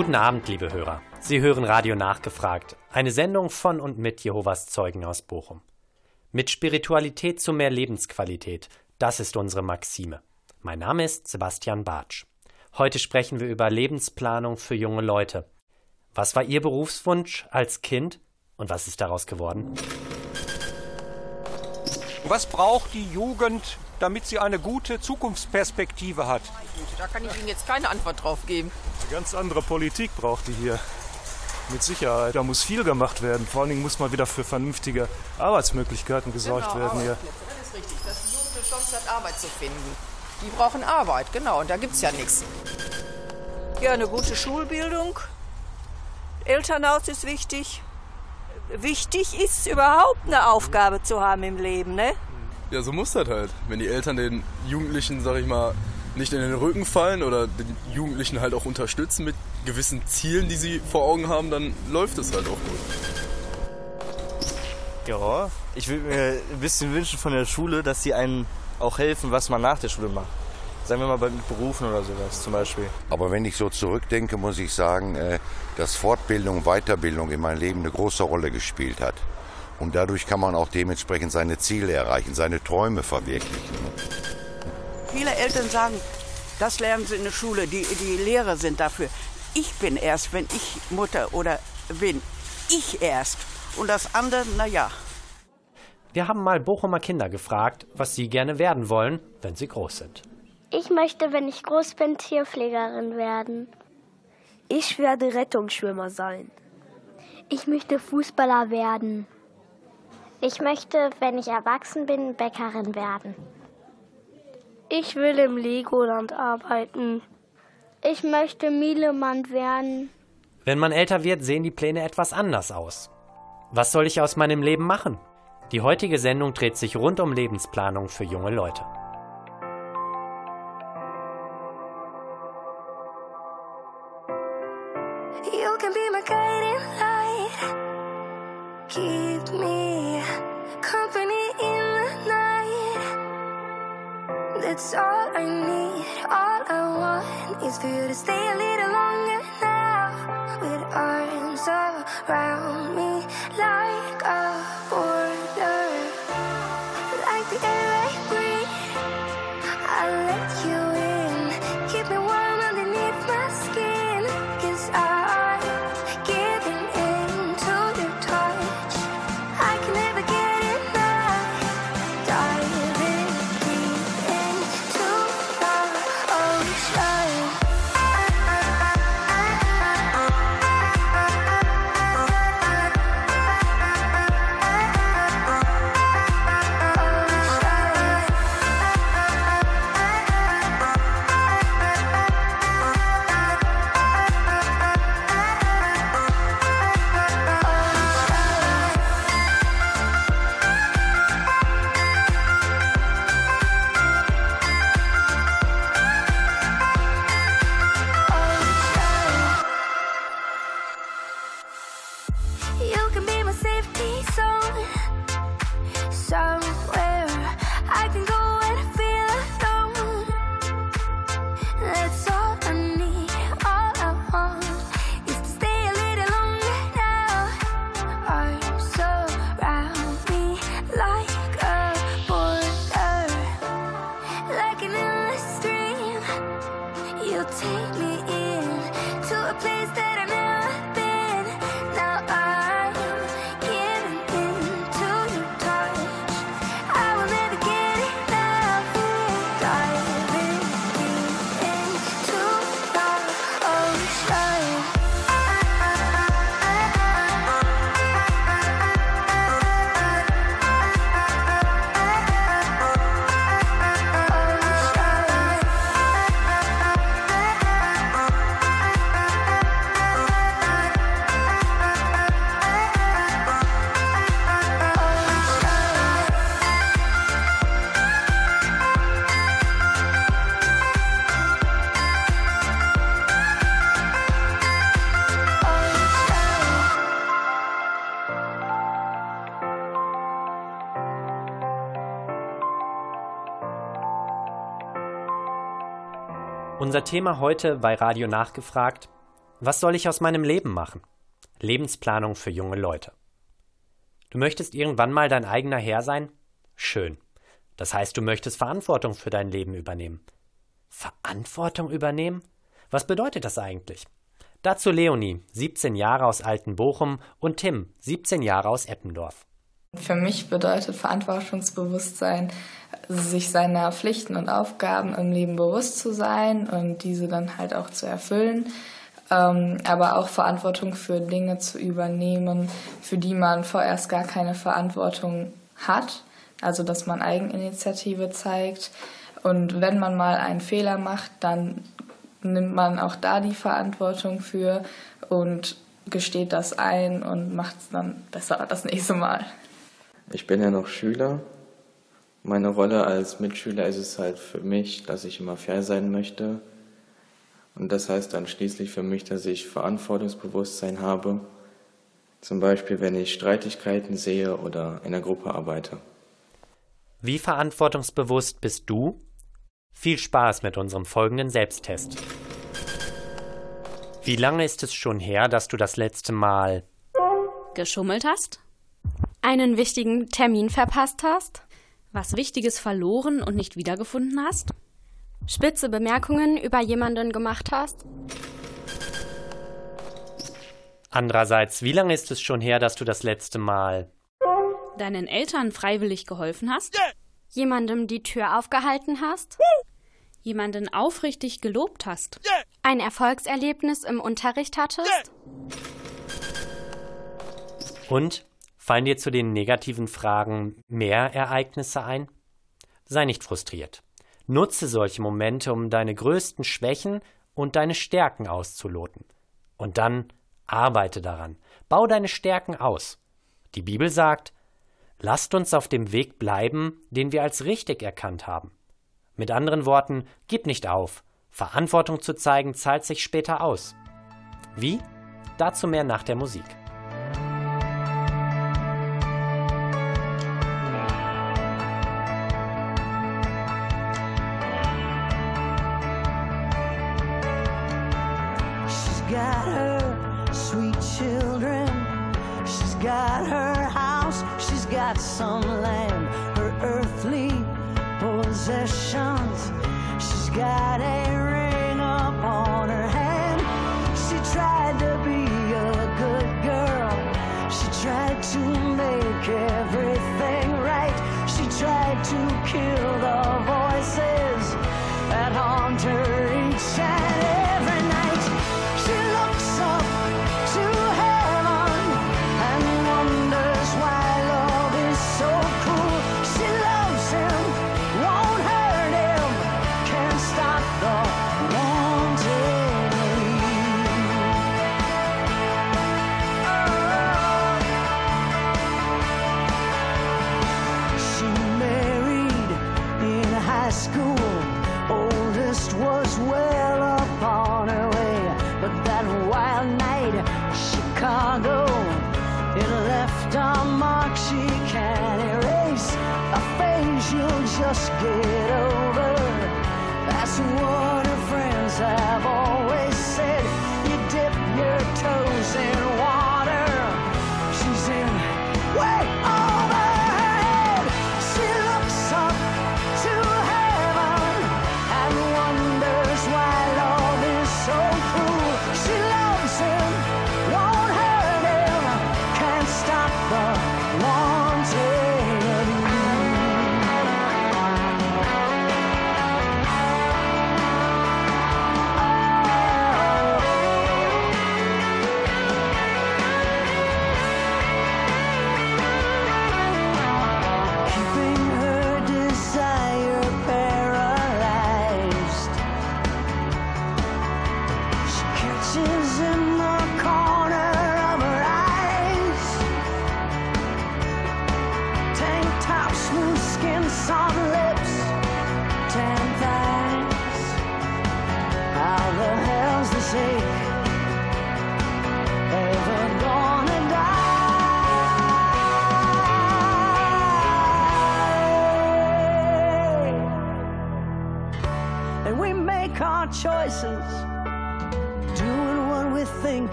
Guten Abend, liebe Hörer. Sie hören Radio Nachgefragt, eine Sendung von und mit Jehovas Zeugen aus Bochum. Mit Spiritualität zu mehr Lebensqualität, das ist unsere Maxime. Mein Name ist Sebastian Bartsch. Heute sprechen wir über Lebensplanung für junge Leute. Was war Ihr Berufswunsch als Kind und was ist daraus geworden? Was braucht die Jugend, damit sie eine gute Zukunftsperspektive hat? Da kann ich Ihnen jetzt keine Antwort drauf geben. Eine ganz andere Politik braucht die hier. Mit Sicherheit. Da muss viel gemacht werden. Vor allen Dingen muss mal wieder für vernünftige Arbeitsmöglichkeiten gesorgt genau, werden hier. Das ist richtig, dass die Jugend eine Chance hat, Arbeit zu finden. Die brauchen Arbeit, genau, und da gibt es ja nichts. Ja, eine gute Schulbildung. Elternhaus ist wichtig. Wichtig ist überhaupt eine Aufgabe zu haben im Leben, ne? Ja, so muss das halt. Wenn die Eltern den Jugendlichen, sag ich mal, nicht in den Rücken fallen oder den Jugendlichen halt auch unterstützen mit gewissen Zielen, die sie vor Augen haben, dann läuft es halt auch gut. Ja, ich würde mir ein bisschen wünschen von der Schule, dass sie einen auch helfen, was man nach der Schule macht. Sagen wir mal bei Berufen oder sowas zum Beispiel. Aber wenn ich so zurückdenke, muss ich sagen, äh, dass Fortbildung, Weiterbildung in meinem Leben eine große Rolle gespielt hat. Und dadurch kann man auch dementsprechend seine Ziele erreichen, seine Träume verwirklichen. Viele Eltern sagen, das lernen sie in der Schule, die, die Lehrer sind dafür. Ich bin erst, wenn ich Mutter oder bin. Ich erst. Und das andere, naja. Wir haben mal Bochumer Kinder gefragt, was sie gerne werden wollen, wenn sie groß sind. Ich möchte, wenn ich groß bin, Tierpflegerin werden. Ich werde Rettungsschwimmer sein. Ich möchte Fußballer werden. Ich möchte, wenn ich erwachsen bin, Bäckerin werden. Ich will im Legoland arbeiten. Ich möchte Mielemann werden. Wenn man älter wird, sehen die Pläne etwas anders aus. Was soll ich aus meinem Leben machen? Die heutige Sendung dreht sich rund um Lebensplanung für junge Leute. You can be my guiding light. Keep All I need. All I want is for you to stay a little longer now. With arms around me Unser Thema heute bei Radio Nachgefragt: Was soll ich aus meinem Leben machen? Lebensplanung für junge Leute. Du möchtest irgendwann mal dein eigener Herr sein? Schön. Das heißt, du möchtest Verantwortung für dein Leben übernehmen. Verantwortung übernehmen? Was bedeutet das eigentlich? Dazu Leonie, 17 Jahre aus Altenbochum, und Tim, 17 Jahre aus Eppendorf. Für mich bedeutet Verantwortungsbewusstsein, sich seiner Pflichten und Aufgaben im Leben bewusst zu sein und diese dann halt auch zu erfüllen, ähm, aber auch Verantwortung für Dinge zu übernehmen, für die man vorerst gar keine Verantwortung hat, also dass man Eigeninitiative zeigt. Und wenn man mal einen Fehler macht, dann nimmt man auch da die Verantwortung für und gesteht das ein und macht es dann besser das nächste Mal. Ich bin ja noch Schüler. Meine Rolle als Mitschüler ist es halt für mich, dass ich immer fair sein möchte. Und das heißt dann schließlich für mich, dass ich Verantwortungsbewusstsein habe. Zum Beispiel, wenn ich Streitigkeiten sehe oder in einer Gruppe arbeite. Wie verantwortungsbewusst bist du? Viel Spaß mit unserem folgenden Selbsttest. Wie lange ist es schon her, dass du das letzte Mal geschummelt hast? Einen wichtigen Termin verpasst hast? Was Wichtiges verloren und nicht wiedergefunden hast? Spitze Bemerkungen über jemanden gemacht hast? Andererseits, wie lange ist es schon her, dass du das letzte Mal deinen Eltern freiwillig geholfen hast? Jemandem die Tür aufgehalten hast? Jemanden aufrichtig gelobt hast? Ein Erfolgserlebnis im Unterricht hattest? Und fallen dir zu den negativen Fragen mehr Ereignisse ein? Sei nicht frustriert. Nutze solche Momente, um deine größten Schwächen und deine Stärken auszuloten. Und dann arbeite daran. Bau deine Stärken aus. Die Bibel sagt, lasst uns auf dem Weg bleiben, den wir als richtig erkannt haben. Mit anderen Worten, gib nicht auf. Verantwortung zu zeigen zahlt sich später aus. Wie? Dazu mehr nach der Musik.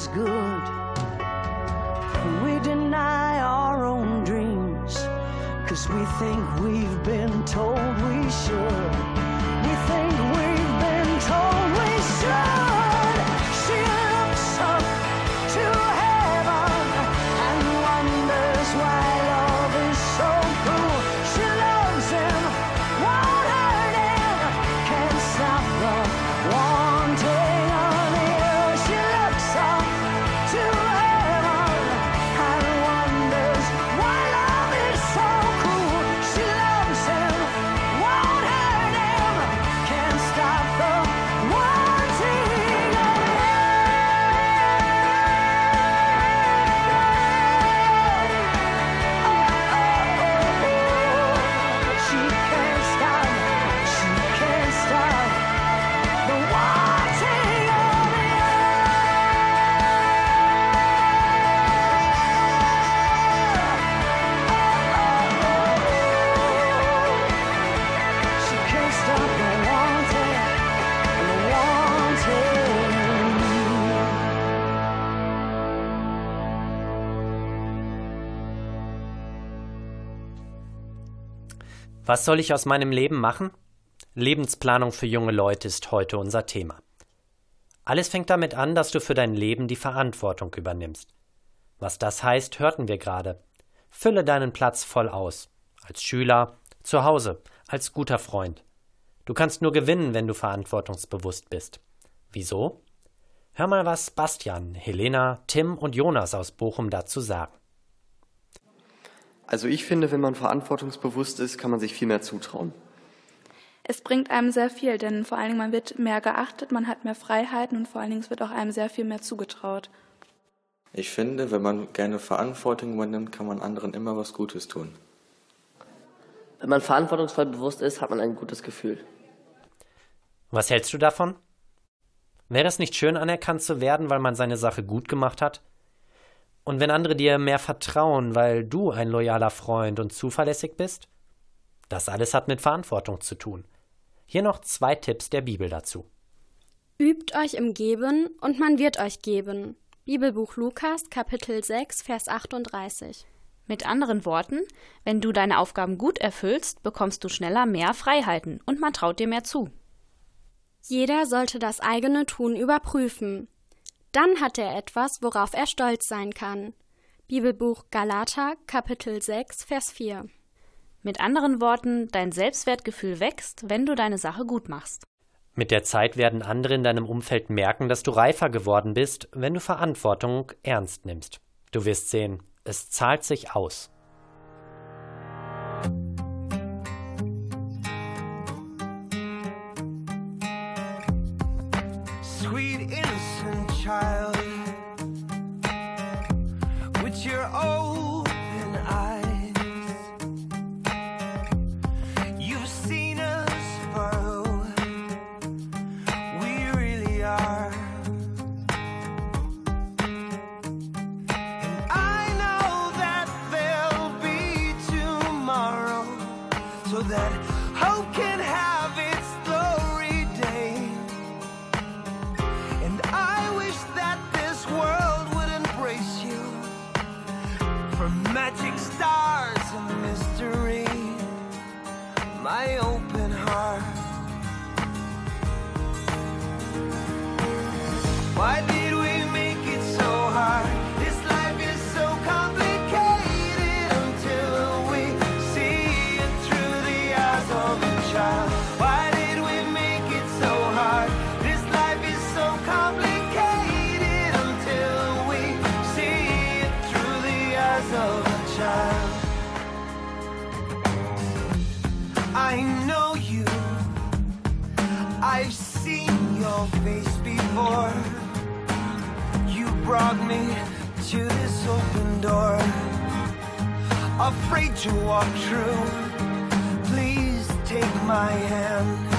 Is good. We deny our own dreams, cause we think we've been told we should. We Was soll ich aus meinem Leben machen? Lebensplanung für junge Leute ist heute unser Thema. Alles fängt damit an, dass du für dein Leben die Verantwortung übernimmst. Was das heißt, hörten wir gerade. Fülle deinen Platz voll aus. Als Schüler, zu Hause, als guter Freund. Du kannst nur gewinnen, wenn du verantwortungsbewusst bist. Wieso? Hör mal, was Bastian, Helena, Tim und Jonas aus Bochum dazu sagen. Also ich finde, wenn man verantwortungsbewusst ist, kann man sich viel mehr zutrauen. Es bringt einem sehr viel, denn vor allen Dingen man wird mehr geachtet, man hat mehr Freiheiten und vor allen Dingen wird auch einem sehr viel mehr zugetraut. Ich finde, wenn man gerne Verantwortung übernimmt, kann man anderen immer was Gutes tun. Wenn man verantwortungsvoll bewusst ist, hat man ein gutes Gefühl. Was hältst du davon? Wäre es nicht schön, anerkannt zu werden, weil man seine Sache gut gemacht hat? Und wenn andere dir mehr vertrauen, weil du ein loyaler Freund und zuverlässig bist? Das alles hat mit Verantwortung zu tun. Hier noch zwei Tipps der Bibel dazu. Übt euch im Geben und man wird euch geben. Bibelbuch Lukas, Kapitel 6, Vers 38. Mit anderen Worten, wenn du deine Aufgaben gut erfüllst, bekommst du schneller mehr Freiheiten und man traut dir mehr zu. Jeder sollte das eigene Tun überprüfen. Dann hat er etwas, worauf er stolz sein kann. Bibelbuch Galater, Kapitel 6, Vers 4. Mit anderen Worten, dein Selbstwertgefühl wächst, wenn du deine Sache gut machst. Mit der Zeit werden andere in deinem Umfeld merken, dass du reifer geworden bist, wenn du Verantwortung ernst nimmst. Du wirst sehen, es zahlt sich aus. sweet innocent child. With your open eyes you've seen us for who we really are. And I know that there'll be tomorrow so that hope can have magic stars and mystery. My open brought me to this open door. Afraid to walk through. Please take my hand.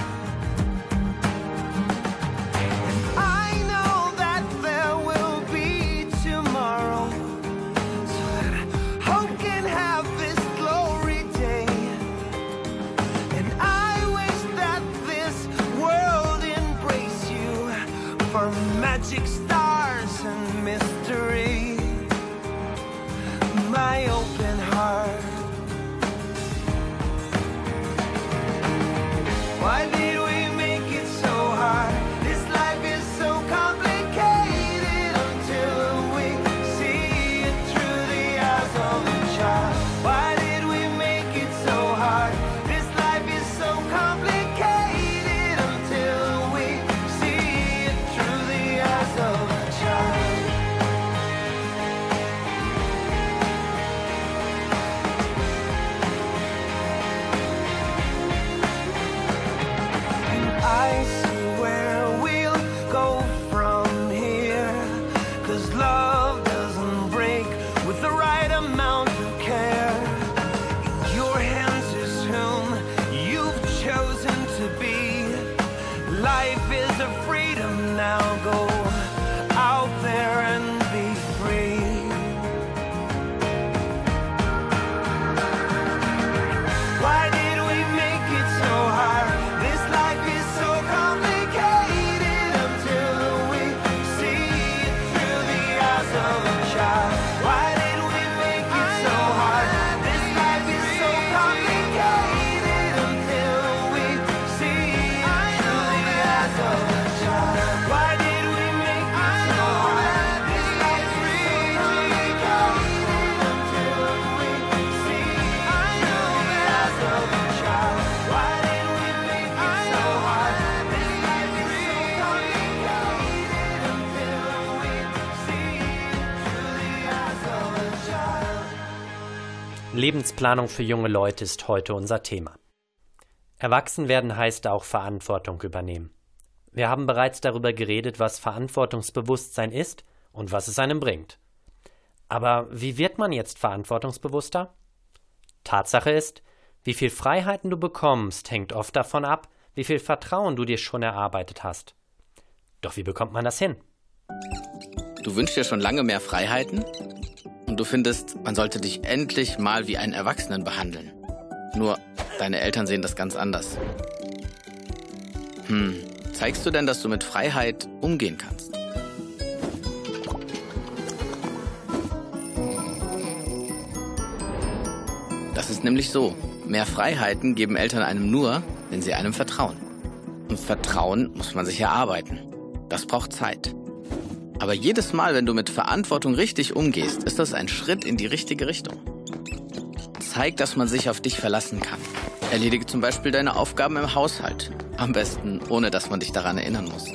Lebensplanung für junge Leute ist heute unser Thema. Erwachsen werden heißt auch Verantwortung übernehmen. Wir haben bereits darüber geredet, was Verantwortungsbewusstsein ist und was es einem bringt. Aber wie wird man jetzt verantwortungsbewusster? Tatsache ist, wie viel Freiheiten du bekommst, hängt oft davon ab, wie viel Vertrauen du dir schon erarbeitet hast. Doch wie bekommt man das hin? Du wünschst dir schon lange mehr Freiheiten und du findest, man sollte dich endlich mal wie einen Erwachsenen behandeln. Nur, deine Eltern sehen das ganz anders. Hm, zeigst du denn, dass du mit Freiheit umgehen kannst? Das ist nämlich so. Mehr Freiheiten geben Eltern einem nur, wenn sie einem vertrauen. Und Vertrauen muss man sich erarbeiten. Das braucht Zeit. Aber jedes Mal, wenn du mit Verantwortung richtig umgehst, ist das ein Schritt in die richtige Richtung. Zeig, dass man sich auf dich verlassen kann. Erledige zum Beispiel deine Aufgaben im Haushalt. Am besten, ohne dass man dich daran erinnern muss.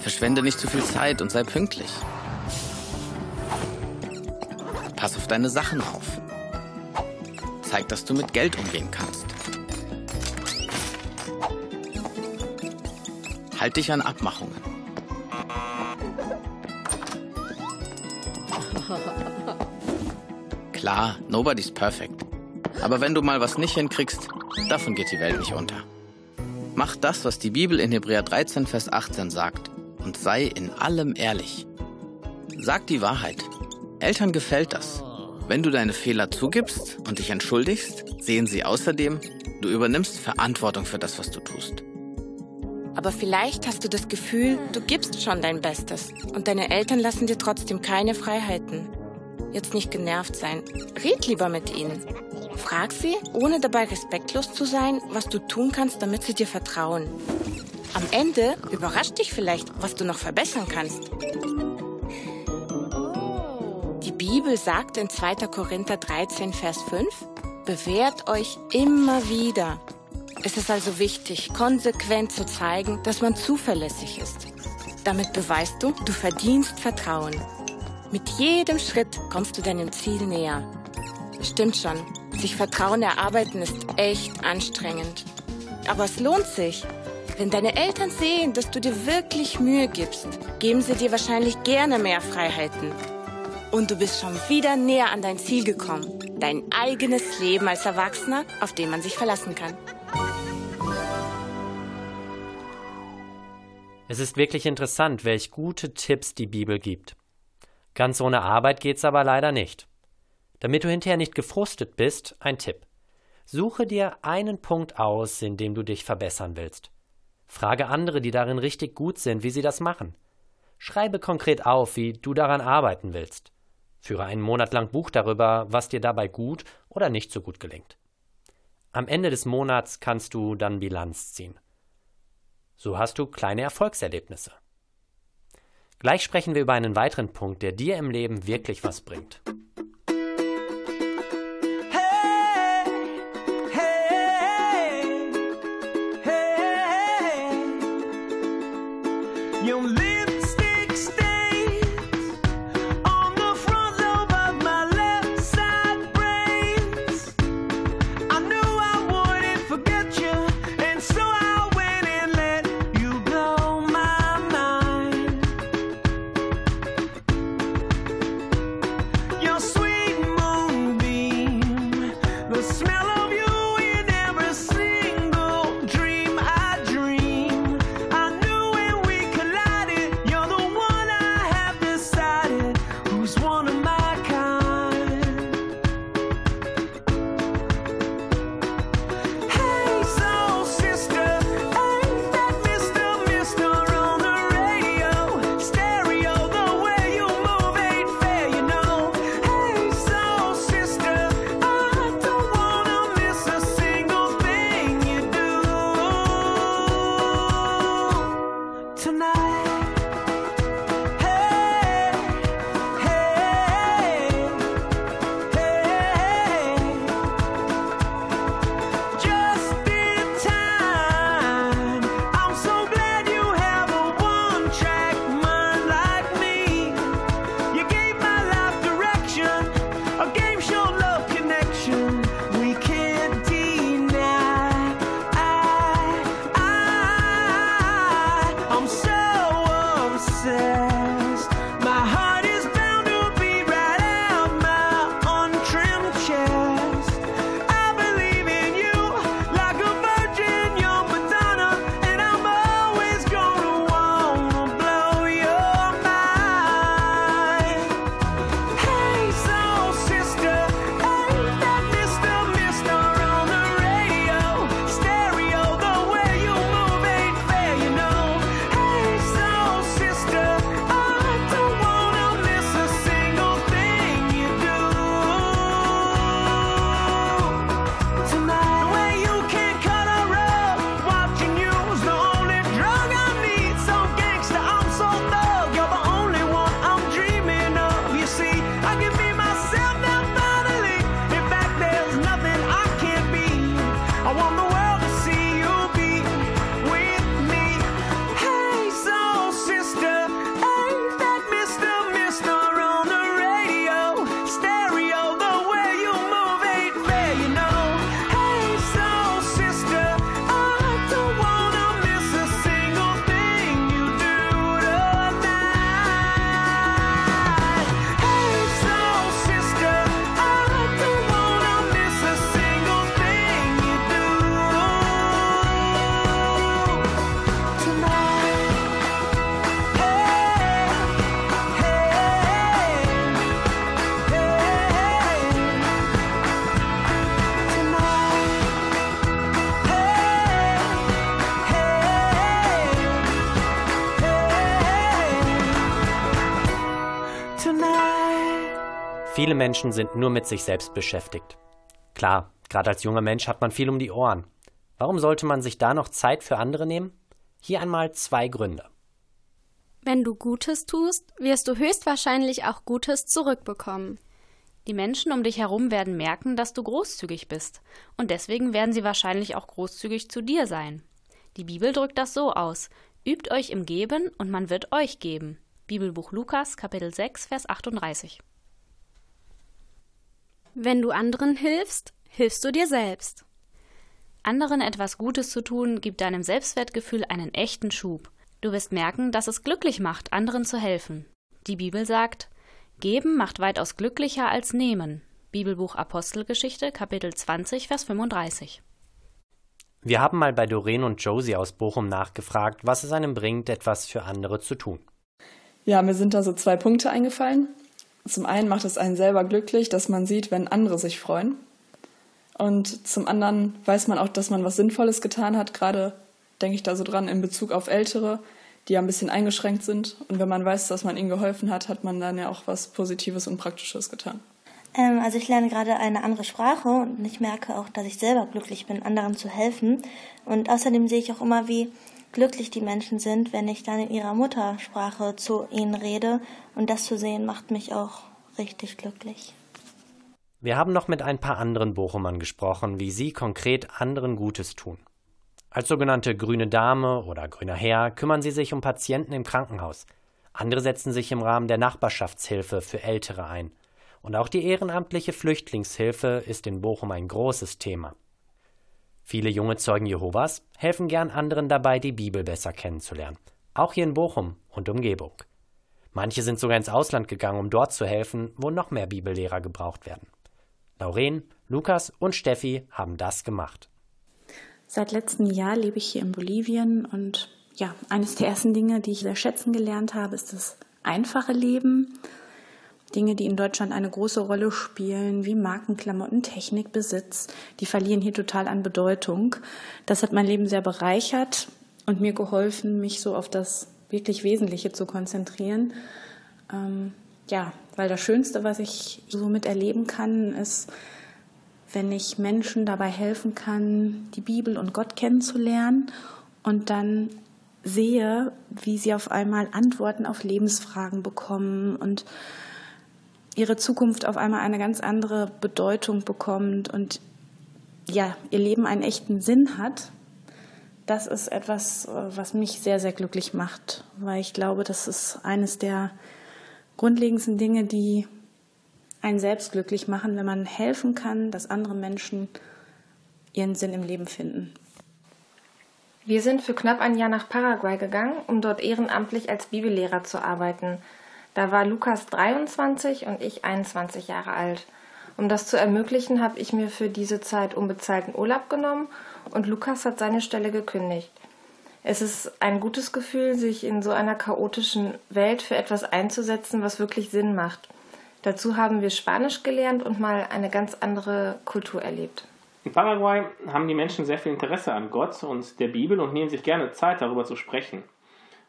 Verschwende nicht zu viel Zeit und sei pünktlich. Pass auf deine Sachen auf. Zeig, dass du mit Geld umgehen kannst. Halt dich an Abmachungen. Klar, nobody's perfect. Aber wenn du mal was nicht hinkriegst, davon geht die Welt nicht unter. Mach das, was die Bibel in Hebräer 13, Vers 18 sagt und sei in allem ehrlich. Sag die Wahrheit. Eltern gefällt das. Wenn du deine Fehler zugibst und dich entschuldigst, sehen sie außerdem, du übernimmst Verantwortung für das, was du tust. Aber vielleicht hast du das Gefühl, du gibst schon dein Bestes und deine Eltern lassen dir trotzdem keine Freiheiten. Jetzt nicht genervt sein. Red lieber mit ihnen. Frag sie, ohne dabei respektlos zu sein, was du tun kannst, damit sie dir vertrauen. Am Ende überrascht dich vielleicht, was du noch verbessern kannst. Die Bibel sagt in 2. Korinther 13, Vers 5, bewährt euch immer wieder. Es ist also wichtig, konsequent zu zeigen, dass man zuverlässig ist. Damit beweist du, du verdienst Vertrauen. Mit jedem Schritt kommst du deinem Ziel näher. Stimmt schon, sich Vertrauen erarbeiten ist echt anstrengend. Aber es lohnt sich. Wenn deine Eltern sehen, dass du dir wirklich Mühe gibst, geben sie dir wahrscheinlich gerne mehr Freiheiten. Und du bist schon wieder näher an dein Ziel gekommen. Dein eigenes Leben als Erwachsener, auf den man sich verlassen kann. Es ist wirklich interessant, welch gute Tipps die Bibel gibt. Ganz ohne Arbeit geht's aber leider nicht. Damit du hinterher nicht gefrustet bist, ein Tipp. Suche dir einen Punkt aus, in dem du dich verbessern willst. Frage andere, die darin richtig gut sind, wie sie das machen. Schreibe konkret auf, wie du daran arbeiten willst. Führe einen Monat lang Buch darüber, was dir dabei gut oder nicht so gut gelingt. Am Ende des Monats kannst du dann Bilanz ziehen. So hast du kleine Erfolgserlebnisse. Gleich sprechen wir über einen weiteren Punkt, der dir im Leben wirklich was bringt. Your lipstick Viele Menschen sind nur mit sich selbst beschäftigt. Klar, gerade als junger Mensch hat man viel um die Ohren. Warum sollte man sich da noch Zeit für andere nehmen? Hier einmal zwei Gründe. Wenn du Gutes tust, wirst du höchstwahrscheinlich auch Gutes zurückbekommen. Die Menschen um dich herum werden merken, dass du großzügig bist, und deswegen werden sie wahrscheinlich auch großzügig zu dir sein. Die Bibel drückt das so aus: Übt euch im Geben, und man wird euch geben. Bibelbuch Lukas, Kapitel 6, Vers 38. Wenn du anderen hilfst, hilfst du dir selbst. Anderen etwas Gutes zu tun, gibt deinem Selbstwertgefühl einen echten Schub. Du wirst merken, dass es glücklich macht, anderen zu helfen. Die Bibel sagt, Geben macht weitaus glücklicher als Nehmen. Bibelbuch Apostelgeschichte, Kapitel 20, Vers 35. Wir haben mal bei Doreen und Josie aus Bochum nachgefragt, was es einem bringt, etwas für andere zu tun. Ja, mir sind da so zwei Punkte eingefallen. Zum einen macht es einen selber glücklich, dass man sieht, wenn andere sich freuen. Und zum anderen weiß man auch, dass man was Sinnvolles getan hat. Gerade denke ich da so dran in Bezug auf Ältere, die ja ein bisschen eingeschränkt sind. Und wenn man weiß, dass man ihnen geholfen hat, hat man dann ja auch was Positives und Praktisches getan. Ähm, also ich lerne gerade eine andere Sprache und ich merke auch, dass ich selber glücklich bin, anderen zu helfen. Und außerdem sehe ich auch immer, wie glücklich die Menschen sind, wenn ich dann in ihrer Muttersprache zu ihnen rede. Und das zu sehen, macht mich auch richtig glücklich. Wir haben noch mit ein paar anderen Bochumern gesprochen, wie sie konkret anderen Gutes tun. Als sogenannte grüne Dame oder grüner Herr kümmern sie sich um Patienten im Krankenhaus. Andere setzen sich im Rahmen der Nachbarschaftshilfe für Ältere ein. Und auch die ehrenamtliche Flüchtlingshilfe ist in Bochum ein großes Thema. Viele junge Zeugen Jehovas helfen gern anderen dabei, die Bibel besser kennenzulernen. Auch hier in Bochum und Umgebung. Manche sind sogar ins Ausland gegangen, um dort zu helfen, wo noch mehr Bibellehrer gebraucht werden. Lauren, Lukas und Steffi haben das gemacht. Seit letztem Jahr lebe ich hier in Bolivien und ja, eines der ersten Dinge, die ich sehr schätzen gelernt habe, ist das einfache Leben. Dinge, die in Deutschland eine große Rolle spielen, wie Markenklamotten, Technik, Besitz, die verlieren hier total an Bedeutung. Das hat mein Leben sehr bereichert und mir geholfen, mich so auf das wirklich Wesentliche zu konzentrieren. Ähm, ja, weil das Schönste, was ich so miterleben kann, ist, wenn ich Menschen dabei helfen kann, die Bibel und Gott kennenzulernen und dann sehe, wie sie auf einmal Antworten auf Lebensfragen bekommen und ihre Zukunft auf einmal eine ganz andere Bedeutung bekommt und ja, ihr Leben einen echten Sinn hat. Das ist etwas, was mich sehr, sehr glücklich macht, weil ich glaube, das ist eines der grundlegendsten Dinge, die einen selbst glücklich machen, wenn man helfen kann, dass andere Menschen ihren Sinn im Leben finden. Wir sind für knapp ein Jahr nach Paraguay gegangen, um dort ehrenamtlich als Bibellehrer zu arbeiten. Da war Lukas 23 und ich 21 Jahre alt. Um das zu ermöglichen, habe ich mir für diese Zeit unbezahlten Urlaub genommen und Lukas hat seine Stelle gekündigt. Es ist ein gutes Gefühl, sich in so einer chaotischen Welt für etwas einzusetzen, was wirklich Sinn macht. Dazu haben wir Spanisch gelernt und mal eine ganz andere Kultur erlebt. In Paraguay haben die Menschen sehr viel Interesse an Gott und der Bibel und nehmen sich gerne Zeit, darüber zu sprechen.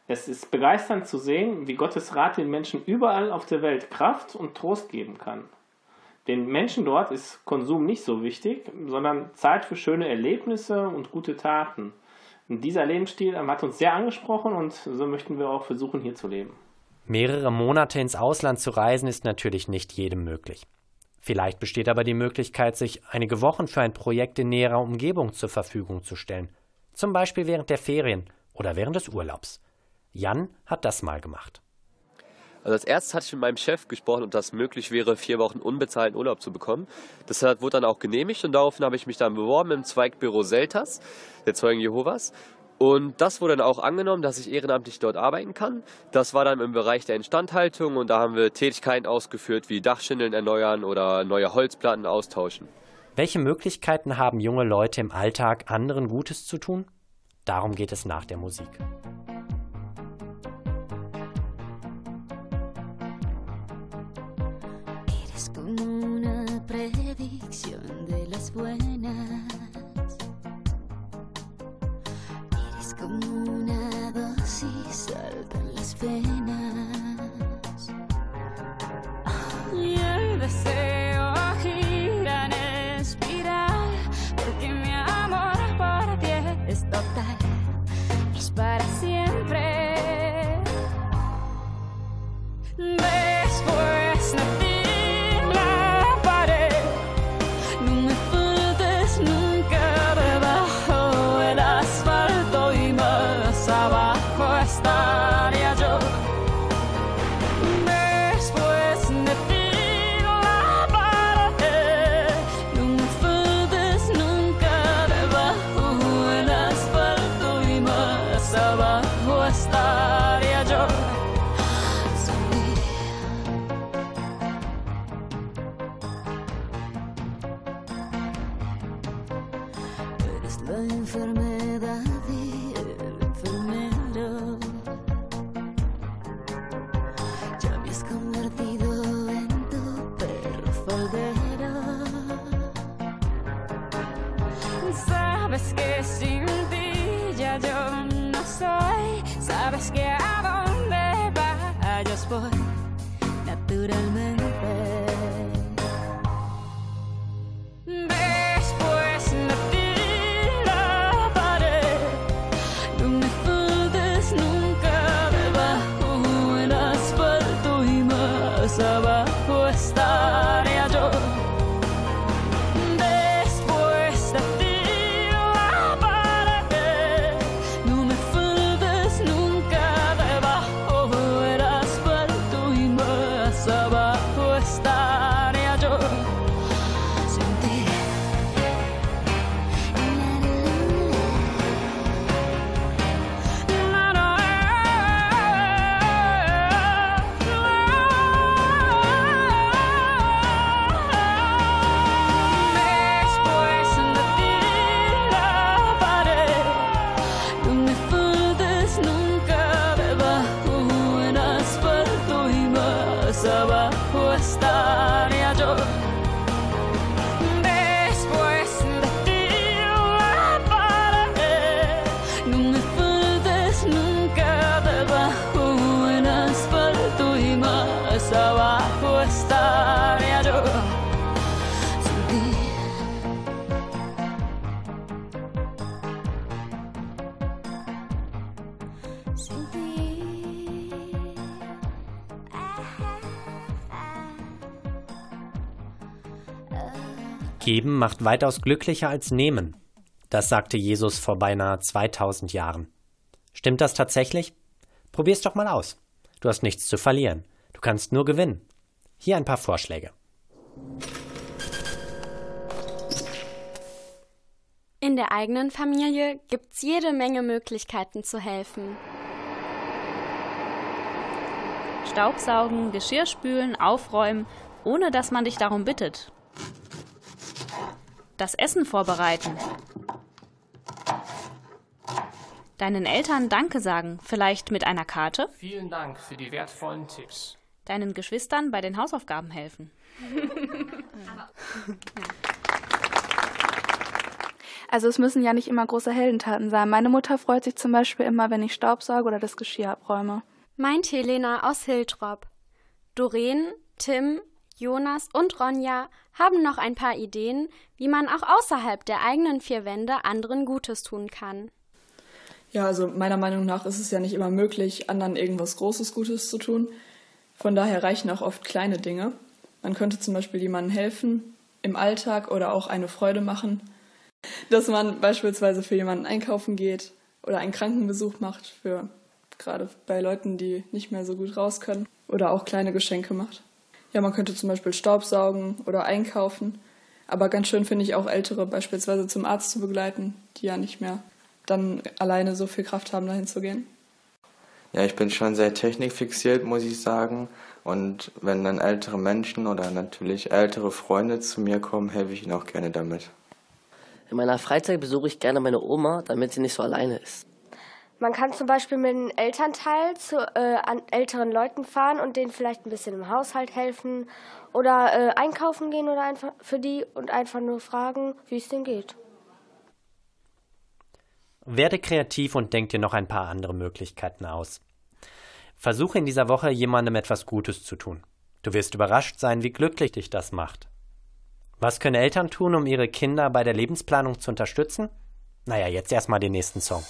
Es ist begeisternd zu sehen, wie Gottes Rat den Menschen überall auf der Welt Kraft und Trost geben kann. Den Menschen dort ist Konsum nicht so wichtig, sondern Zeit für schöne Erlebnisse und gute Taten. Und dieser Lebensstil hat uns sehr angesprochen und so möchten wir auch versuchen, hier zu leben. Mehrere Monate ins Ausland zu reisen ist natürlich nicht jedem möglich. Vielleicht besteht aber die Möglichkeit, sich einige Wochen für ein Projekt in näherer Umgebung zur Verfügung zu stellen. Zum Beispiel während der Ferien oder während des Urlaubs. Jan hat das mal gemacht. Also als erstes hatte ich mit meinem Chef gesprochen, ob das möglich wäre, vier Wochen unbezahlten Urlaub zu bekommen. Das wurde dann auch genehmigt und daraufhin habe ich mich dann beworben im Zweigbüro Seltas, der Zeugen Jehovas. Und das wurde dann auch angenommen, dass ich ehrenamtlich dort arbeiten kann. Das war dann im Bereich der Instandhaltung und da haben wir Tätigkeiten ausgeführt wie Dachschindeln erneuern oder neue Holzplatten austauschen. Welche Möglichkeiten haben junge Leute im Alltag, anderen Gutes zu tun? Darum geht es nach der Musik. Es como una predicción de las buenas. Eres como una dosis, saltan las venas. Y el deseo gira en espiral, porque mi amor por ti es total, es para siempre. Ve Geben macht weitaus glücklicher als nehmen. Das sagte Jesus vor beinahe 2000 Jahren. Stimmt das tatsächlich? Probier's doch mal aus. Du hast nichts zu verlieren. Du kannst nur gewinnen. Hier ein paar Vorschläge. In der eigenen Familie gibt's jede Menge Möglichkeiten zu helfen. Staubsaugen, Geschirr spülen, aufräumen, ohne dass man dich darum bittet. Das Essen vorbereiten. Deinen Eltern Danke sagen, vielleicht mit einer Karte. Vielen Dank für die wertvollen Tipps. Deinen Geschwistern bei den Hausaufgaben helfen. Also es müssen ja nicht immer große Heldentaten sein. Meine Mutter freut sich zum Beispiel immer, wenn ich Staubsauge oder das Geschirr abräume. Meint Helena aus Hiltrop. Doreen, Tim, Jonas und Ronja haben noch ein paar Ideen, wie man auch außerhalb der eigenen vier Wände anderen Gutes tun kann. Ja, also meiner Meinung nach ist es ja nicht immer möglich, anderen irgendwas Großes Gutes zu tun. Von daher reichen auch oft kleine Dinge. Man könnte zum Beispiel jemandem helfen im Alltag oder auch eine Freude machen, dass man beispielsweise für jemanden einkaufen geht oder einen Krankenbesuch macht für gerade bei Leuten, die nicht mehr so gut raus können oder auch kleine Geschenke macht. Ja, man könnte zum Beispiel Staubsaugen oder einkaufen. Aber ganz schön finde ich auch Ältere beispielsweise zum Arzt zu begleiten, die ja nicht mehr dann alleine so viel Kraft haben, dahin zu gehen. Ja, ich bin schon sehr technikfixiert, muss ich sagen. Und wenn dann ältere Menschen oder natürlich ältere Freunde zu mir kommen, helfe ich ihnen auch gerne damit. In meiner Freizeit besuche ich gerne meine Oma, damit sie nicht so alleine ist. Man kann zum Beispiel mit einem Elternteil zu äh, an älteren Leuten fahren und denen vielleicht ein bisschen im Haushalt helfen oder äh, einkaufen gehen oder einfach für die und einfach nur fragen, wie es denen geht. Werde kreativ und denk dir noch ein paar andere Möglichkeiten aus. Versuche in dieser Woche jemandem etwas Gutes zu tun. Du wirst überrascht sein, wie glücklich dich das macht. Was können Eltern tun, um ihre Kinder bei der Lebensplanung zu unterstützen? Naja, jetzt erstmal den nächsten Song.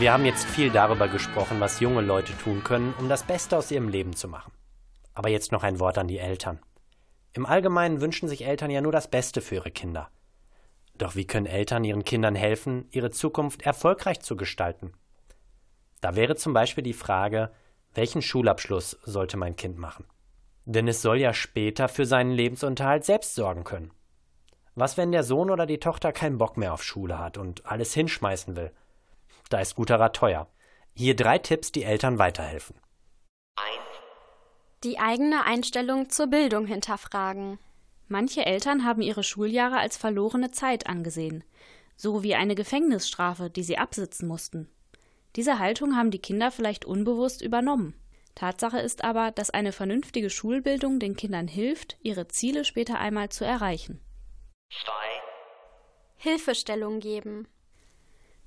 Wir haben jetzt viel darüber gesprochen, was junge Leute tun können, um das Beste aus ihrem Leben zu machen. Aber jetzt noch ein Wort an die Eltern. Im Allgemeinen wünschen sich Eltern ja nur das Beste für ihre Kinder. Doch wie können Eltern ihren Kindern helfen, ihre Zukunft erfolgreich zu gestalten? Da wäre zum Beispiel die Frage, welchen Schulabschluss sollte mein Kind machen? Denn es soll ja später für seinen Lebensunterhalt selbst sorgen können. Was, wenn der Sohn oder die Tochter keinen Bock mehr auf Schule hat und alles hinschmeißen will? Da ist guter Rat teuer. Hier drei Tipps, die Eltern weiterhelfen. Die eigene Einstellung zur Bildung hinterfragen. Manche Eltern haben ihre Schuljahre als verlorene Zeit angesehen, so wie eine Gefängnisstrafe, die sie absitzen mussten. Diese Haltung haben die Kinder vielleicht unbewusst übernommen. Tatsache ist aber, dass eine vernünftige Schulbildung den Kindern hilft, ihre Ziele später einmal zu erreichen. Hilfestellung geben.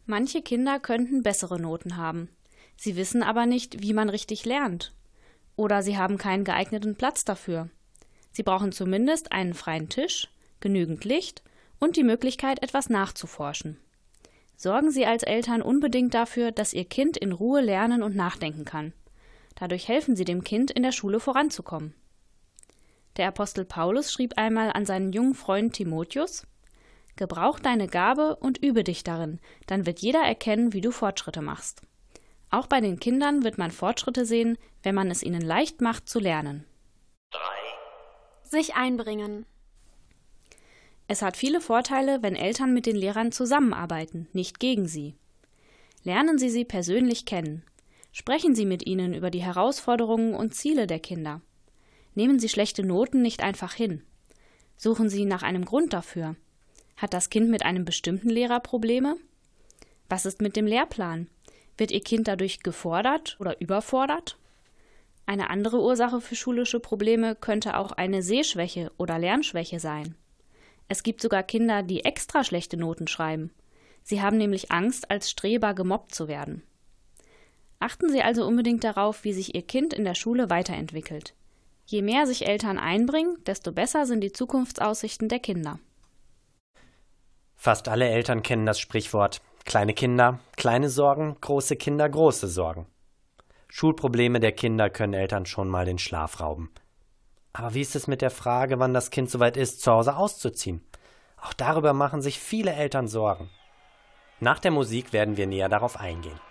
Manche Kinder könnten bessere Noten haben. Sie wissen aber nicht, wie man richtig lernt. Oder sie haben keinen geeigneten Platz dafür. Sie brauchen zumindest einen freien Tisch, genügend Licht und die Möglichkeit, etwas nachzuforschen. Sorgen Sie als Eltern unbedingt dafür, dass Ihr Kind in Ruhe lernen und nachdenken kann. Dadurch helfen Sie dem Kind, in der Schule voranzukommen. Der Apostel Paulus schrieb einmal an seinen jungen Freund Timotheus Gebrauch deine Gabe und übe dich darin, dann wird jeder erkennen, wie du Fortschritte machst. Auch bei den Kindern wird man Fortschritte sehen, wenn man es ihnen leicht macht zu lernen. Sich einbringen. Es hat viele Vorteile, wenn Eltern mit den Lehrern zusammenarbeiten, nicht gegen sie. Lernen Sie sie persönlich kennen. Sprechen Sie mit ihnen über die Herausforderungen und Ziele der Kinder. Nehmen Sie schlechte Noten nicht einfach hin. Suchen Sie nach einem Grund dafür. Hat das Kind mit einem bestimmten Lehrer Probleme? Was ist mit dem Lehrplan? Wird Ihr Kind dadurch gefordert oder überfordert? Eine andere Ursache für schulische Probleme könnte auch eine Sehschwäche oder Lernschwäche sein. Es gibt sogar Kinder, die extra schlechte Noten schreiben. Sie haben nämlich Angst, als Streber gemobbt zu werden. Achten Sie also unbedingt darauf, wie sich Ihr Kind in der Schule weiterentwickelt. Je mehr sich Eltern einbringen, desto besser sind die Zukunftsaussichten der Kinder. Fast alle Eltern kennen das Sprichwort kleine Kinder, kleine Sorgen, große Kinder, große Sorgen. Schulprobleme der Kinder können Eltern schon mal den Schlaf rauben. Aber wie ist es mit der Frage, wann das Kind soweit ist, zu Hause auszuziehen? Auch darüber machen sich viele Eltern Sorgen. Nach der Musik werden wir näher darauf eingehen.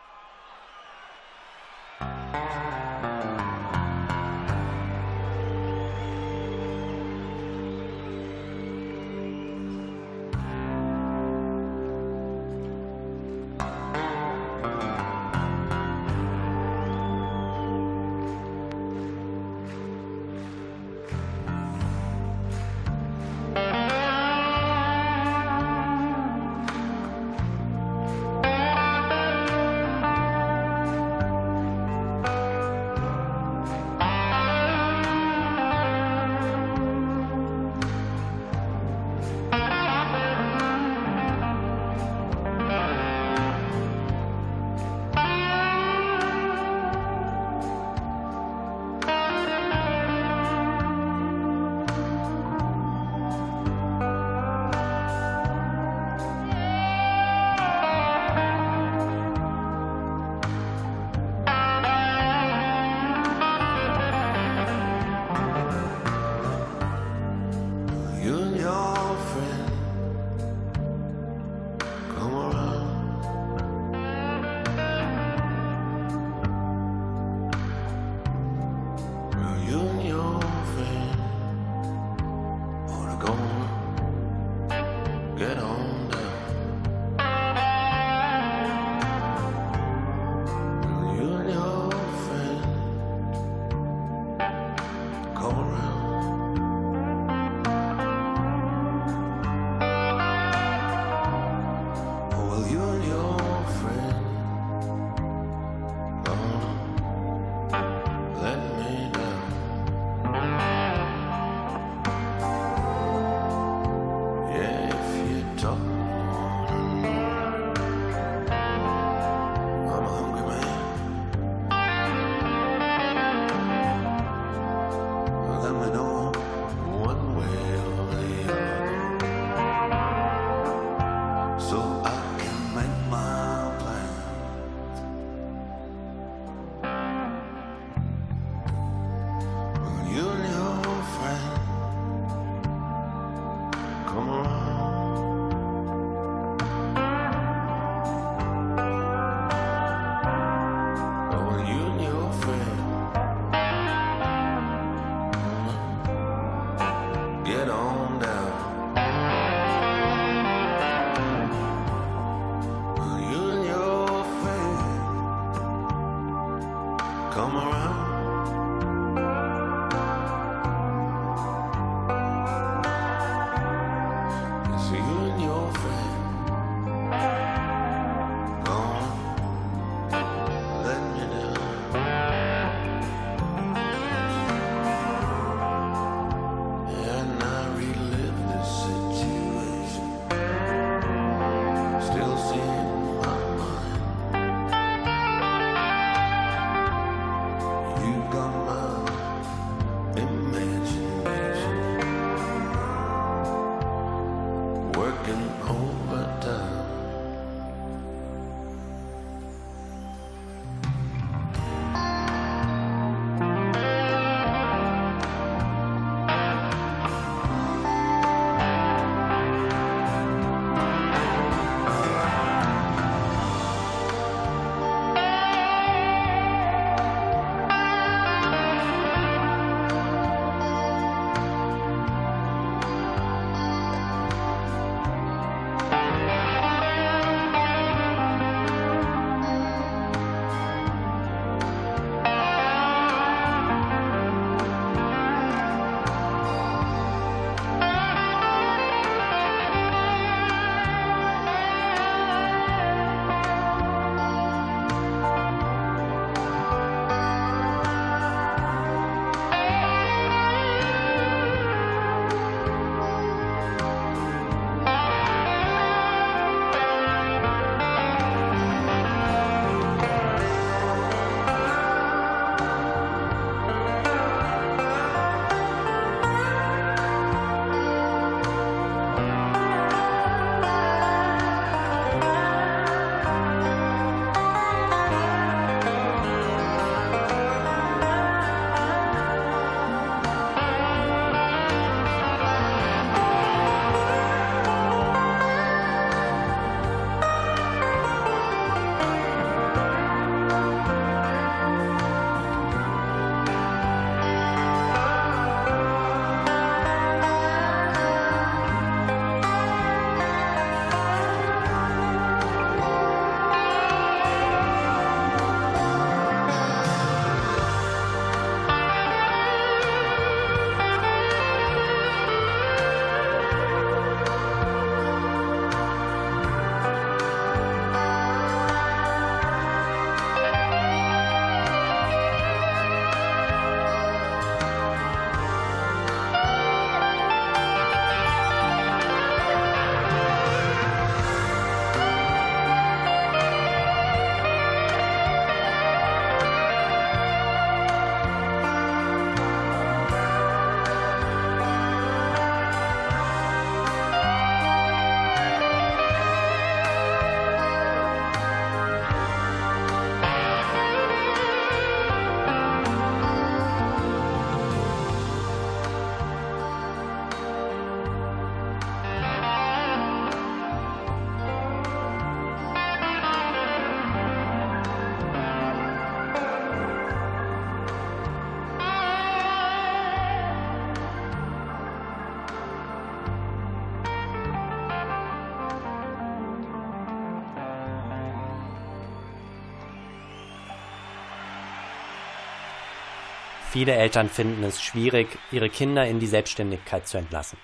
Viele Eltern finden es schwierig, ihre Kinder in die Selbstständigkeit zu entlassen.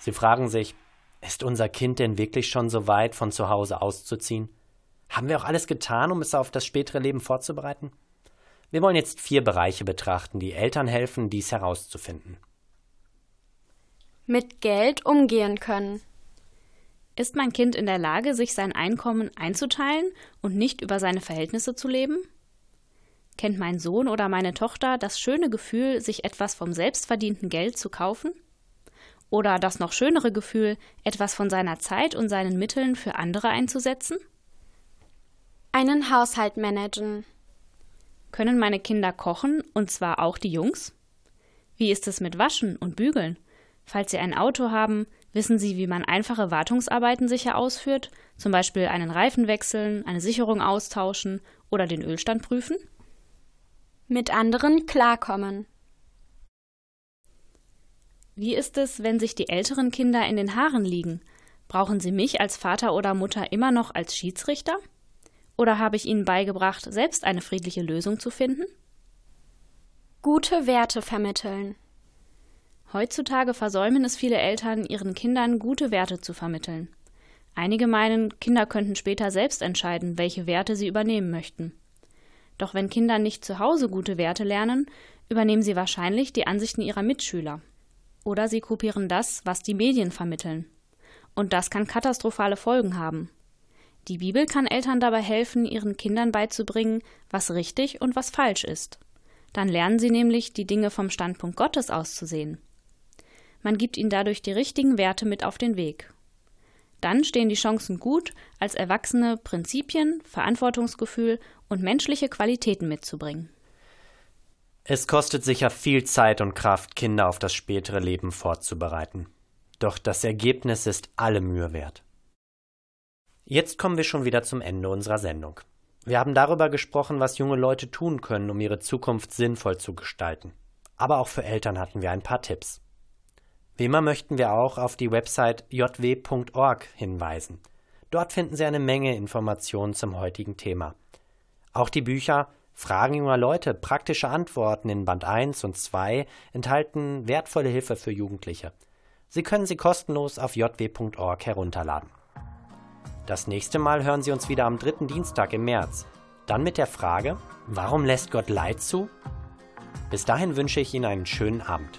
Sie fragen sich, ist unser Kind denn wirklich schon so weit, von zu Hause auszuziehen? Haben wir auch alles getan, um es auf das spätere Leben vorzubereiten? Wir wollen jetzt vier Bereiche betrachten, die Eltern helfen, dies herauszufinden. Mit Geld umgehen können. Ist mein Kind in der Lage, sich sein Einkommen einzuteilen und nicht über seine Verhältnisse zu leben? Kennt mein Sohn oder meine Tochter das schöne Gefühl, sich etwas vom selbstverdienten Geld zu kaufen? Oder das noch schönere Gefühl, etwas von seiner Zeit und seinen Mitteln für andere einzusetzen? Einen Haushalt managen. Können meine Kinder kochen, und zwar auch die Jungs? Wie ist es mit Waschen und Bügeln? Falls sie ein Auto haben, wissen sie, wie man einfache Wartungsarbeiten sicher ausführt, zum Beispiel einen Reifen wechseln, eine Sicherung austauschen oder den Ölstand prüfen? Mit anderen klarkommen. Wie ist es, wenn sich die älteren Kinder in den Haaren liegen? Brauchen sie mich als Vater oder Mutter immer noch als Schiedsrichter? Oder habe ich ihnen beigebracht, selbst eine friedliche Lösung zu finden? Gute Werte vermitteln. Heutzutage versäumen es viele Eltern, ihren Kindern gute Werte zu vermitteln. Einige meinen, Kinder könnten später selbst entscheiden, welche Werte sie übernehmen möchten. Doch wenn Kinder nicht zu Hause gute Werte lernen, übernehmen sie wahrscheinlich die Ansichten ihrer Mitschüler. Oder sie kopieren das, was die Medien vermitteln. Und das kann katastrophale Folgen haben. Die Bibel kann Eltern dabei helfen, ihren Kindern beizubringen, was richtig und was falsch ist. Dann lernen sie nämlich, die Dinge vom Standpunkt Gottes auszusehen. Man gibt ihnen dadurch die richtigen Werte mit auf den Weg. Dann stehen die Chancen gut, als Erwachsene Prinzipien, Verantwortungsgefühl und menschliche Qualitäten mitzubringen. Es kostet sicher viel Zeit und Kraft, Kinder auf das spätere Leben vorzubereiten. Doch das Ergebnis ist alle Mühe wert. Jetzt kommen wir schon wieder zum Ende unserer Sendung. Wir haben darüber gesprochen, was junge Leute tun können, um ihre Zukunft sinnvoll zu gestalten. Aber auch für Eltern hatten wir ein paar Tipps. Wie immer möchten wir auch auf die Website jw.org hinweisen. Dort finden Sie eine Menge Informationen zum heutigen Thema. Auch die Bücher Fragen junger Leute, praktische Antworten in Band 1 und 2 enthalten wertvolle Hilfe für Jugendliche. Sie können sie kostenlos auf jw.org herunterladen. Das nächste Mal hören Sie uns wieder am dritten Dienstag im März. Dann mit der Frage, warum lässt Gott Leid zu? Bis dahin wünsche ich Ihnen einen schönen Abend.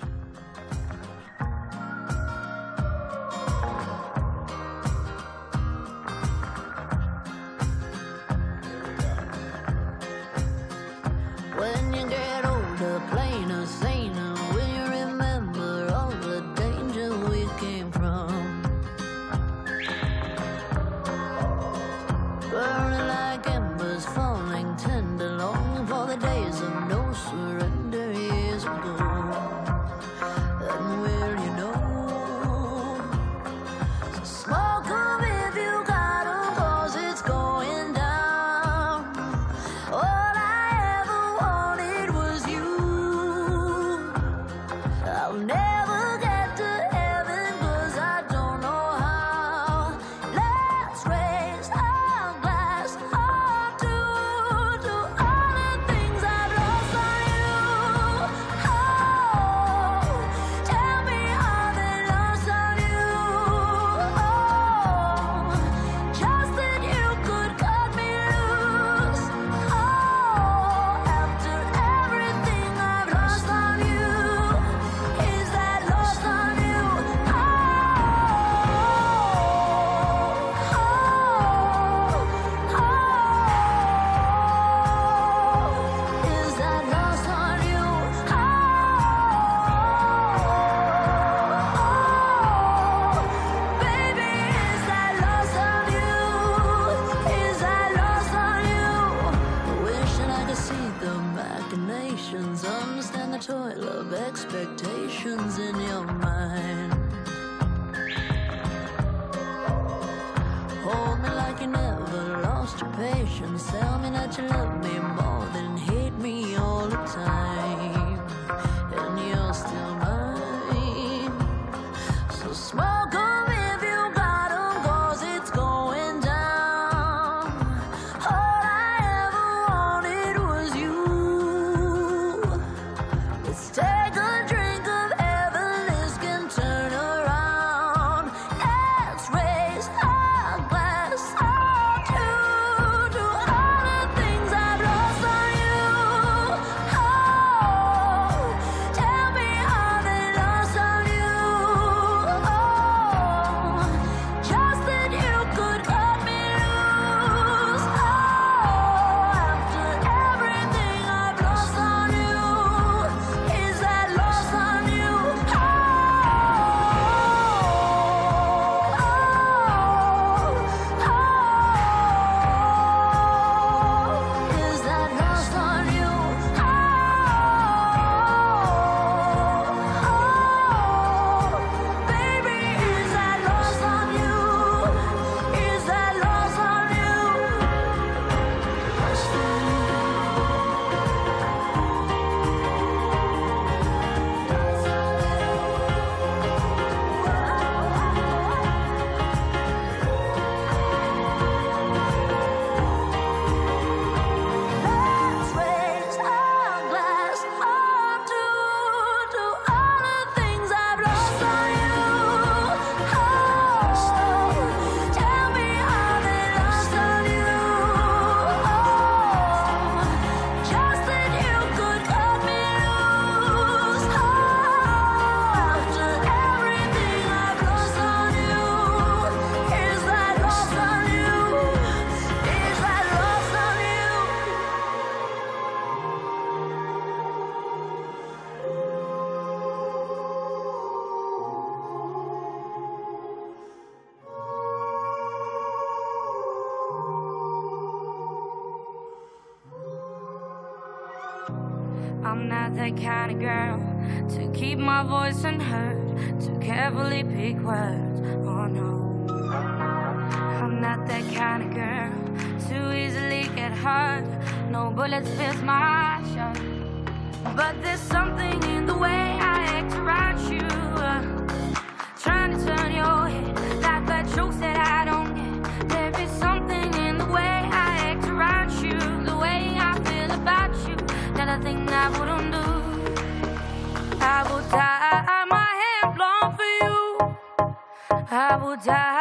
I'm not that kind of girl to keep my voice unheard, to carefully pick words. Oh no, I'm not that kind of girl to easily get hurt. No bullets pierce my shell, but there's something in the way I act around you. 他不在。